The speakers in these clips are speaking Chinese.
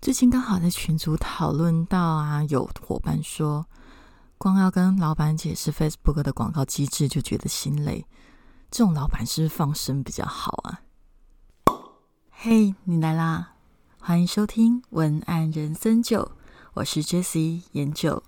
最近刚好在群组讨论到啊，有伙伴说，光要跟老板解释 Facebook 的广告机制就觉得心累，这种老板是不是放生比较好啊？嘿，你来啦！欢迎收听文案人生九，我是 Jessie 研九。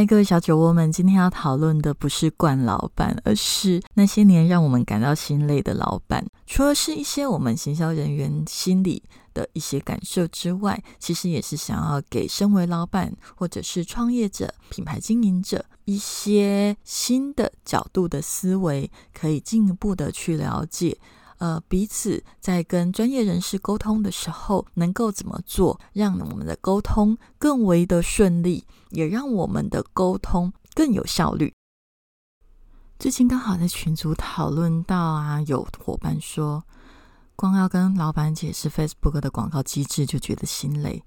嗨，各位小酒窝们，今天要讨论的不是惯老板，而是那些年让我们感到心累的老板。除了是一些我们行销人员心里的一些感受之外，其实也是想要给身为老板或者是创业者、品牌经营者一些新的角度的思维，可以进一步的去了解。呃，彼此在跟专业人士沟通的时候，能够怎么做，让我们的沟通更为的顺利，也让我们的沟通更有效率。最近刚好在群组讨论到啊，有伙伴说，光要跟老板解释 Facebook 的广告机制就觉得心累，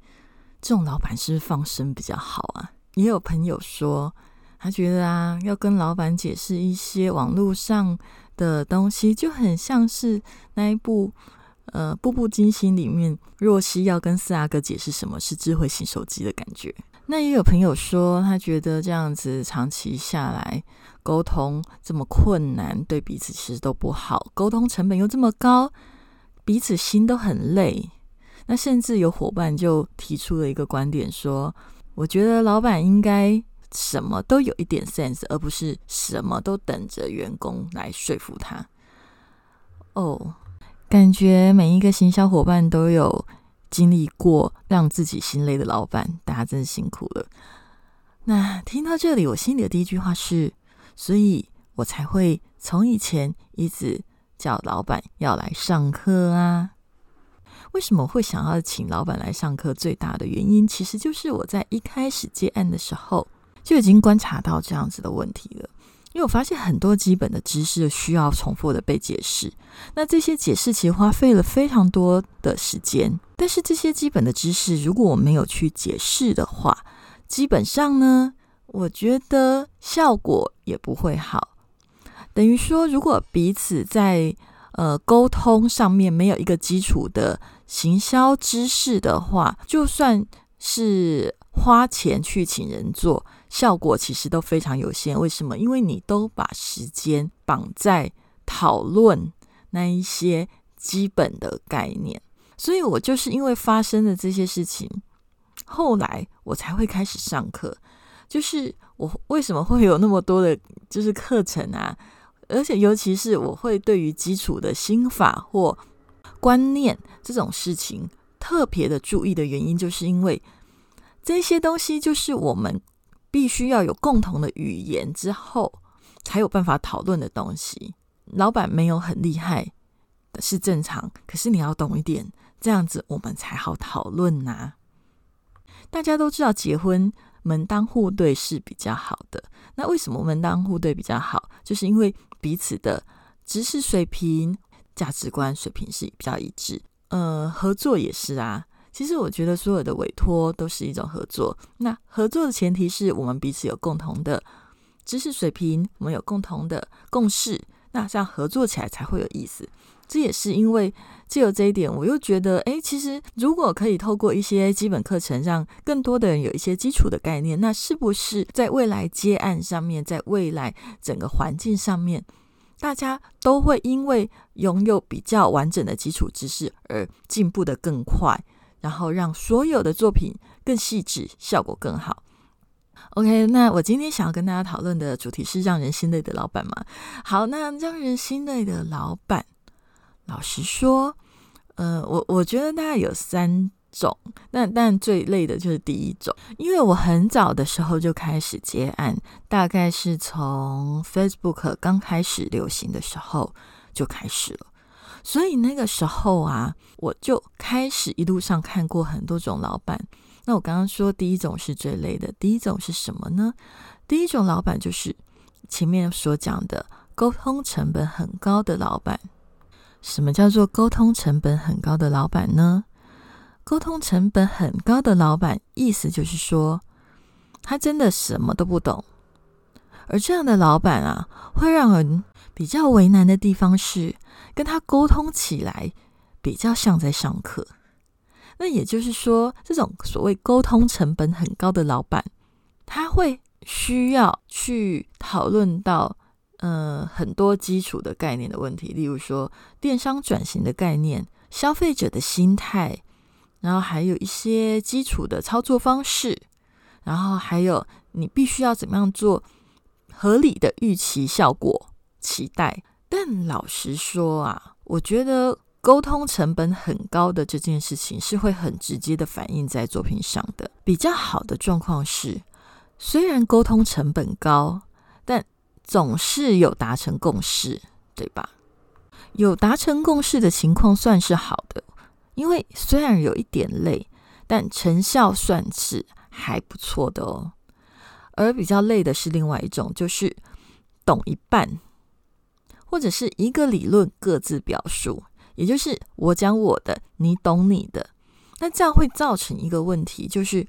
这种老板是不是放生比较好啊？也有朋友说，他觉得啊，要跟老板解释一些网络上。的东西就很像是那一部呃《步步惊心》里面若曦要跟四阿哥解释什么是智慧型手机的感觉。那也有朋友说，他觉得这样子长期下来沟通这么困难，对彼此其实都不好，沟通成本又这么高，彼此心都很累。那甚至有伙伴就提出了一个观点，说：“我觉得老板应该。”什么都有一点 sense，而不是什么都等着员工来说服他。哦，感觉每一个行销伙伴都有经历过让自己心累的老板，大家真是辛苦了。那听到这里，我心里的第一句话是：所以我才会从以前一直叫老板要来上课啊。为什么会想要请老板来上课？最大的原因其实就是我在一开始接案的时候。就已经观察到这样子的问题了，因为我发现很多基本的知识需要重复的被解释，那这些解释其实花费了非常多的时间。但是这些基本的知识如果我没有去解释的话，基本上呢，我觉得效果也不会好。等于说，如果彼此在呃沟通上面没有一个基础的行销知识的话，就算是花钱去请人做。效果其实都非常有限，为什么？因为你都把时间绑在讨论那一些基本的概念，所以我就是因为发生的这些事情，后来我才会开始上课。就是我为什么会有那么多的，就是课程啊，而且尤其是我会对于基础的心法或观念这种事情特别的注意的原因，就是因为这些东西就是我们。必须要有共同的语言之后，才有办法讨论的东西。老板没有很厉害是正常，可是你要懂一点，这样子我们才好讨论呐。大家都知道，结婚门当户对是比较好的。那为什么门当户对比较好？就是因为彼此的知识水平、价值观水平是比较一致。呃，合作也是啊。其实我觉得所有的委托都是一种合作。那合作的前提是我们彼此有共同的知识水平，我们有共同的共识，那这样合作起来才会有意思。这也是因为既有这一点，我又觉得，哎，其实如果可以透过一些基本课程，让更多的人有一些基础的概念，那是不是在未来接案上面，在未来整个环境上面，大家都会因为拥有比较完整的基础知识而进步的更快？然后让所有的作品更细致，效果更好。OK，那我今天想要跟大家讨论的主题是让人心累的老板嘛？好，那让人心累的老板，老实说，呃，我我觉得大概有三种，但但最累的就是第一种，因为我很早的时候就开始接案，大概是从 Facebook 刚开始流行的时候就开始了。所以那个时候啊，我就开始一路上看过很多种老板。那我刚刚说第一种是最累的，第一种是什么呢？第一种老板就是前面所讲的沟通成本很高的老板。什么叫做沟通成本很高的老板呢？沟通成本很高的老板，意思就是说，他真的什么都不懂。而这样的老板啊，会让人比较为难的地方是，跟他沟通起来比较像在上课。那也就是说，这种所谓沟通成本很高的老板，他会需要去讨论到。呃，很多基础的概念的问题，例如说电商转型的概念、消费者的心态，然后还有一些基础的操作方式，然后还有你必须要怎么样做合理的预期效果期待。但老实说啊，我觉得沟通成本很高的这件事情是会很直接的反映在作品上的。比较好的状况是，虽然沟通成本高，但总是有达成共识，对吧？有达成共识的情况算是好的，因为虽然有一点累，但成效算是还不错的哦。而比较累的是另外一种，就是懂一半，或者是一个理论各自表述，也就是我讲我的，你懂你的。那这样会造成一个问题，就是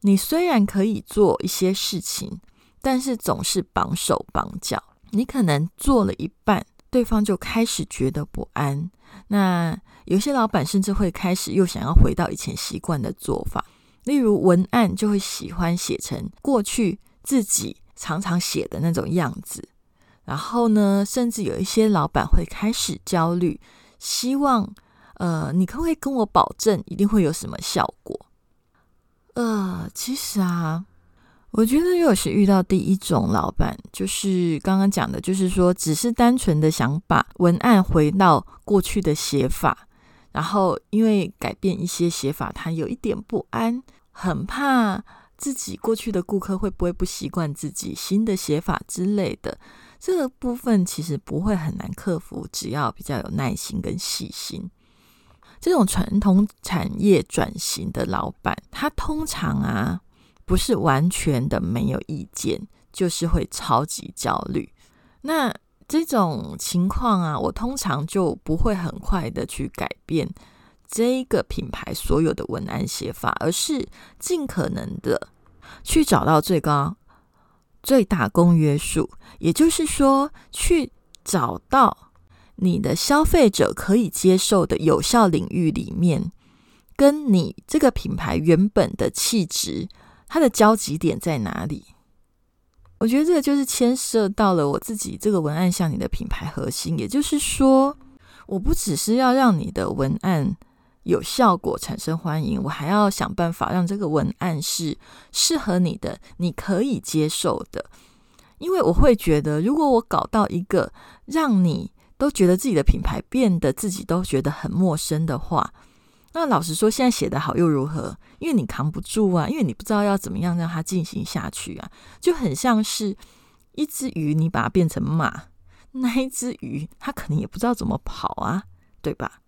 你虽然可以做一些事情。但是总是绑手绑脚，你可能做了一半，对方就开始觉得不安。那有些老板甚至会开始又想要回到以前习惯的做法，例如文案就会喜欢写成过去自己常常写的那种样子。然后呢，甚至有一些老板会开始焦虑，希望呃，你可不可以跟我保证一定会有什么效果？呃，其实啊。我觉得，如果是遇到第一种老板，就是刚刚讲的，就是说，只是单纯的想把文案回到过去的写法，然后因为改变一些写法，他有一点不安，很怕自己过去的顾客会不会不习惯自己新的写法之类的。这个部分其实不会很难克服，只要比较有耐心跟细心。这种传统产业转型的老板，他通常啊。不是完全的没有意见，就是会超级焦虑。那这种情况啊，我通常就不会很快的去改变这个品牌所有的文案写法，而是尽可能的去找到最高最大公约数，也就是说，去找到你的消费者可以接受的有效领域里面，跟你这个品牌原本的气质。它的交集点在哪里？我觉得这个就是牵涉到了我自己这个文案像你的品牌核心，也就是说，我不只是要让你的文案有效果、产生欢迎，我还要想办法让这个文案是适合你的、你可以接受的。因为我会觉得，如果我搞到一个让你都觉得自己的品牌变得自己都觉得很陌生的话。那老实说，现在写的好又如何？因为你扛不住啊，因为你不知道要怎么样让它进行下去啊，就很像是一只鱼，你把它变成马，那一只鱼它可能也不知道怎么跑啊，对吧？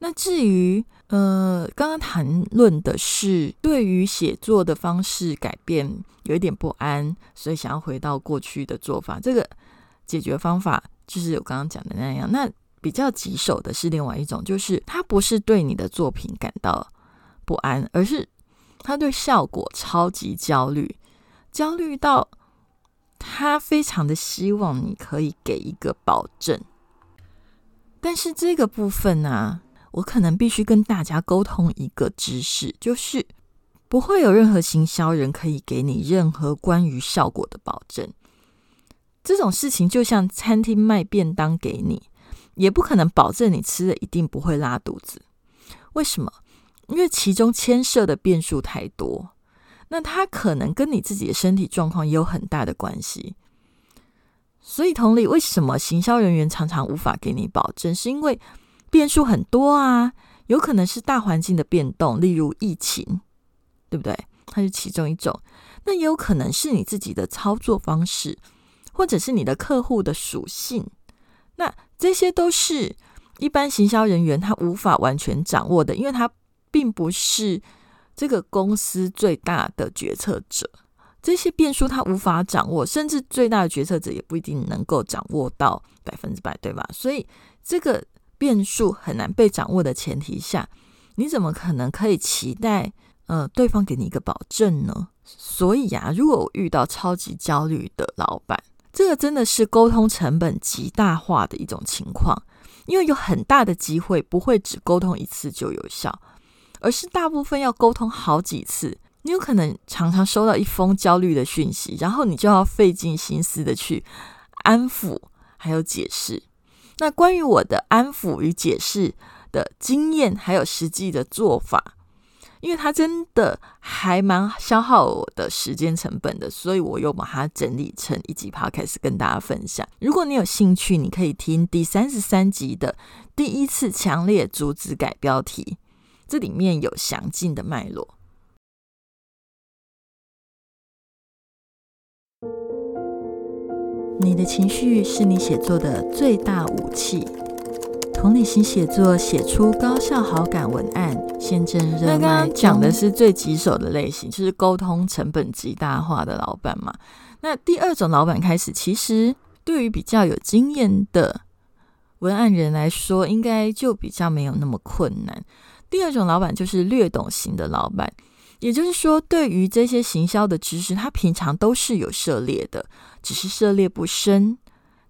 那至于呃，刚刚谈论的是对于写作的方式改变有一点不安，所以想要回到过去的做法，这个解决方法就是我刚刚讲的那样。那比较棘手的是另外一种，就是他不是对你的作品感到不安，而是他对效果超级焦虑，焦虑到他非常的希望你可以给一个保证。但是这个部分呢，我可能必须跟大家沟通一个知识，就是不会有任何行销人可以给你任何关于效果的保证。这种事情就像餐厅卖便当给你。也不可能保证你吃了一定不会拉肚子，为什么？因为其中牵涉的变数太多，那它可能跟你自己的身体状况也有很大的关系。所以同理，为什么行销人员常常无法给你保证？是因为变数很多啊，有可能是大环境的变动，例如疫情，对不对？它是其中一种。那也有可能是你自己的操作方式，或者是你的客户的属性。那这些都是一般行销人员他无法完全掌握的，因为他并不是这个公司最大的决策者，这些变数他无法掌握，甚至最大的决策者也不一定能够掌握到百分之百，对吧？所以这个变数很难被掌握的前提下，你怎么可能可以期待呃对方给你一个保证呢？所以呀，如果我遇到超级焦虑的老板，这个真的是沟通成本极大化的一种情况，因为有很大的机会不会只沟通一次就有效，而是大部分要沟通好几次。你有可能常常收到一封焦虑的讯息，然后你就要费尽心思的去安抚，还有解释。那关于我的安抚与解释的经验，还有实际的做法，因为它真的还蛮消耗我的时间成本的，所以我又把它整理成一集 podcast 跟大家分享。如果你有兴趣，你可以听第三十三集的第一次强烈阻止改标题，这里面有详尽的脉络。你的情绪是你写作的最大武器。同理心写作，写出高效好感文案，先挣热卖。刚刚讲的是最棘手的类型，就是沟通成本极大化的老板嘛。那第二种老板开始，其实对于比较有经验的文案人来说，应该就比较没有那么困难。第二种老板就是略懂型的老板。也就是说，对于这些行销的知识，他平常都是有涉猎的，只是涉猎不深。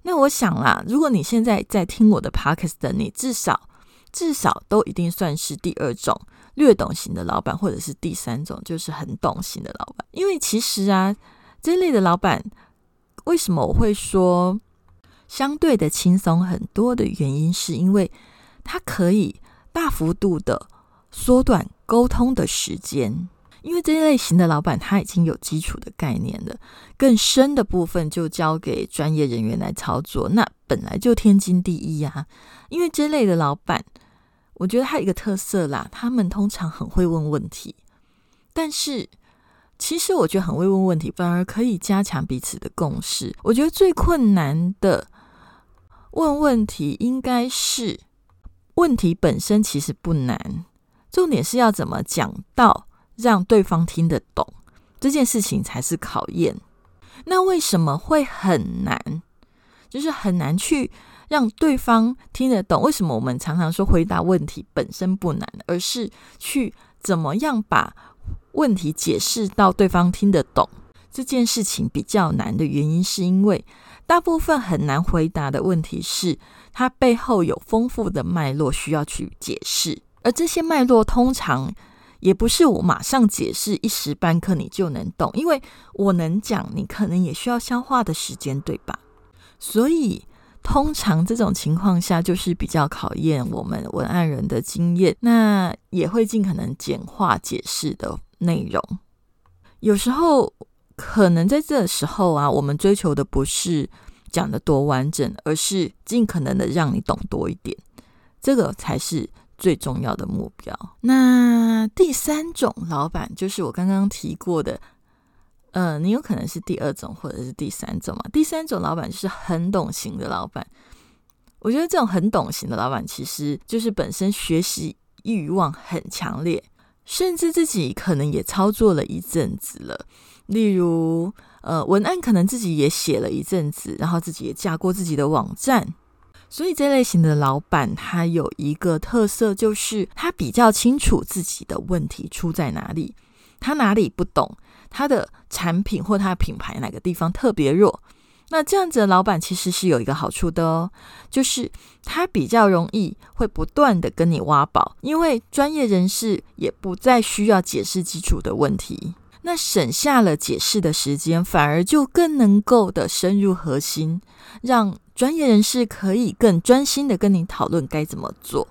那我想啦，如果你现在在听我的 podcast 的你，至少至少都一定算是第二种略懂型的老板，或者是第三种就是很懂型的老板。因为其实啊，这类的老板，为什么我会说相对的轻松很多的原因，是因为他可以大幅度的缩短沟通的时间。因为这一类型的老板他已经有基础的概念了，更深的部分就交给专业人员来操作，那本来就天经地义呀。因为这类的老板，我觉得他一个特色啦，他们通常很会问问题。但是，其实我觉得很会问问题，反而可以加强彼此的共识。我觉得最困难的问问题，应该是问题本身其实不难，重点是要怎么讲到。让对方听得懂这件事情才是考验。那为什么会很难？就是很难去让对方听得懂。为什么我们常常说回答问题本身不难，而是去怎么样把问题解释到对方听得懂这件事情比较难的原因，是因为大部分很难回答的问题是它背后有丰富的脉络需要去解释，而这些脉络通常。也不是我马上解释一时半刻你就能懂，因为我能讲，你可能也需要消化的时间，对吧？所以通常这种情况下，就是比较考验我们文案人的经验，那也会尽可能简化解释的内容。有时候可能在这时候啊，我们追求的不是讲的多完整，而是尽可能的让你懂多一点，这个才是。最重要的目标。那第三种老板就是我刚刚提过的，呃，你有可能是第二种或者是第三种嘛？第三种老板就是很懂型的老板。我觉得这种很懂型的老板，其实就是本身学习欲望很强烈，甚至自己可能也操作了一阵子了。例如，呃，文案可能自己也写了一阵子，然后自己也架过自己的网站。所以这类型的老板，他有一个特色，就是他比较清楚自己的问题出在哪里，他哪里不懂，他的产品或他的品牌哪个地方特别弱。那这样子的老板其实是有一个好处的哦，就是他比较容易会不断的跟你挖宝，因为专业人士也不再需要解释基础的问题，那省下了解释的时间，反而就更能够的深入核心，让。专业人士可以更专心的跟你讨论该怎么做，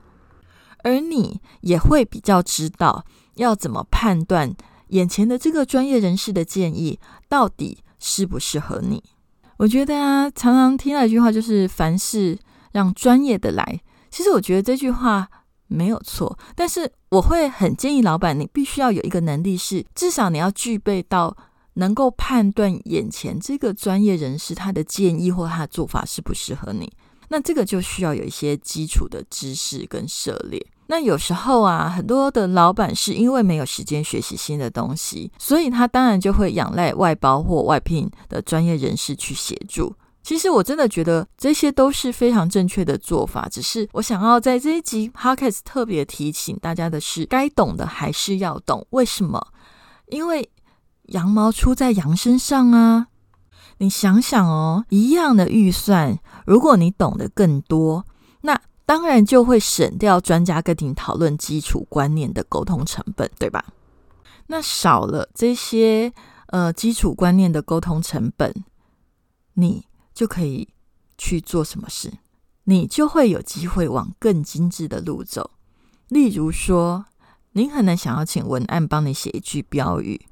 而你也会比较知道要怎么判断眼前的这个专业人士的建议到底适不适合你。我觉得啊，常常听到一句话就是“凡事让专业的来”，其实我觉得这句话没有错，但是我会很建议老板，你必须要有一个能力，是至少你要具备到。能够判断眼前这个专业人士他的建议或他的做法适不适合你，那这个就需要有一些基础的知识跟涉猎。那有时候啊，很多的老板是因为没有时间学习新的东西，所以他当然就会仰赖外包或外聘的专业人士去协助。其实我真的觉得这些都是非常正确的做法，只是我想要在这一集 podcast 特别提醒大家的是，该懂的还是要懂。为什么？因为羊毛出在羊身上啊！你想想哦，一样的预算，如果你懂得更多，那当然就会省掉专家跟你讨论基础观念的沟通成本，对吧？那少了这些呃基础观念的沟通成本，你。就可以去做什么事，你就会有机会往更精致的路走。例如说，您可能想要请文案帮你写一句标语，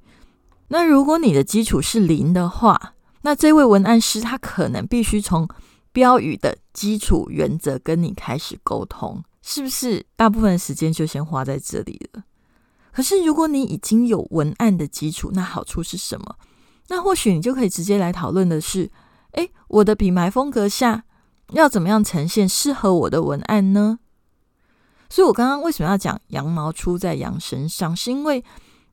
那如果你的基础是零的话，那这位文案师他可能必须从标语的基础原则跟你开始沟通，是不是？大部分时间就先花在这里了。可是如果你已经有文案的基础，那好处是什么？那或许你就可以直接来讨论的是。哎，我的品牌风格下要怎么样呈现适合我的文案呢？所以，我刚刚为什么要讲羊毛出在羊身上？是因为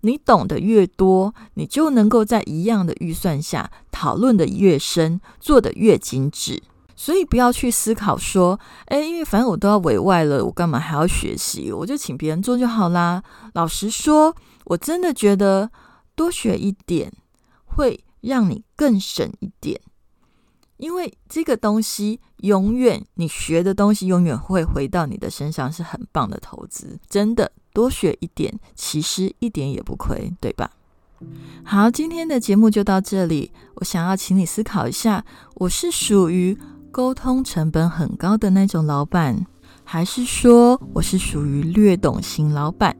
你懂得越多，你就能够在一样的预算下讨论的越深，做的越精致。所以，不要去思考说，哎，因为反正我都要委外了，我干嘛还要学习？我就请别人做就好啦。老实说，我真的觉得多学一点会让你更省一点。因为这个东西永远，你学的东西永远会回到你的身上，是很棒的投资。真的，多学一点，其实一点也不亏，对吧？好，今天的节目就到这里。我想要请你思考一下：我是属于沟通成本很高的那种老板，还是说我是属于略懂型老板，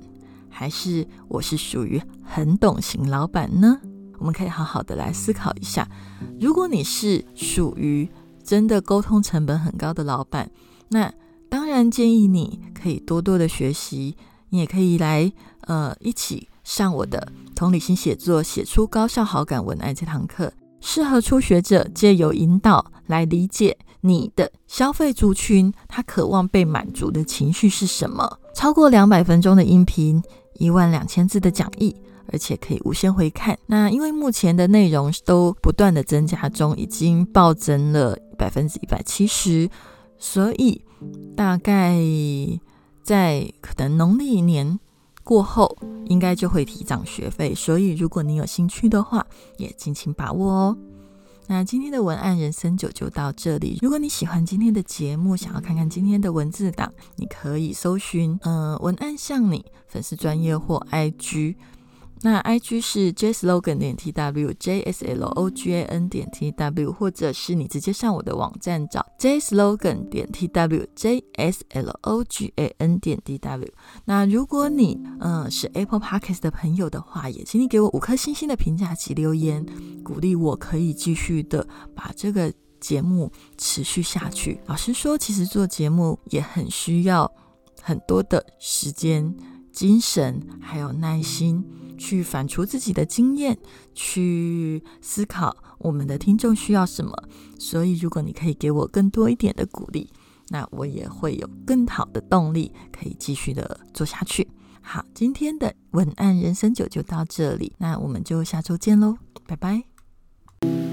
还是我是属于很懂型老板呢？我们可以好好的来思考一下，如果你是属于真的沟通成本很高的老板，那当然建议你可以多多的学习，你也可以来呃一起上我的同理心写作，写出高效好感文案这堂课，适合初学者借由引导来理解你的消费族群，他渴望被满足的情绪是什么。超过两百分钟的音频，一万两千字的讲义。而且可以无限回看。那因为目前的内容都不断的增加中，已经暴增了百分之一百七十，所以大概在可能农历年过后，应该就会提涨学费。所以如果你有兴趣的话，也尽情把握哦。那今天的文案人生九就到这里。如果你喜欢今天的节目，想要看看今天的文字档，你可以搜寻嗯文案像你粉丝专业或 IG。那 I G 是 J Slogan 点 T W J S L O G A N 点 T W，或者是你直接上我的网站找 J Slogan 点 T W J S L O G A N 点 T W。那如果你嗯是 Apple Podcast 的朋友的话，也请你给我五颗星星的评价及留言，鼓励我可以继续的把这个节目持续下去。老实说，其实做节目也很需要很多的时间、精神还有耐心。去反刍自己的经验，去思考我们的听众需要什么。所以，如果你可以给我更多一点的鼓励，那我也会有更好的动力，可以继续的做下去。好，今天的文案人生九就到这里，那我们就下周见喽，拜拜。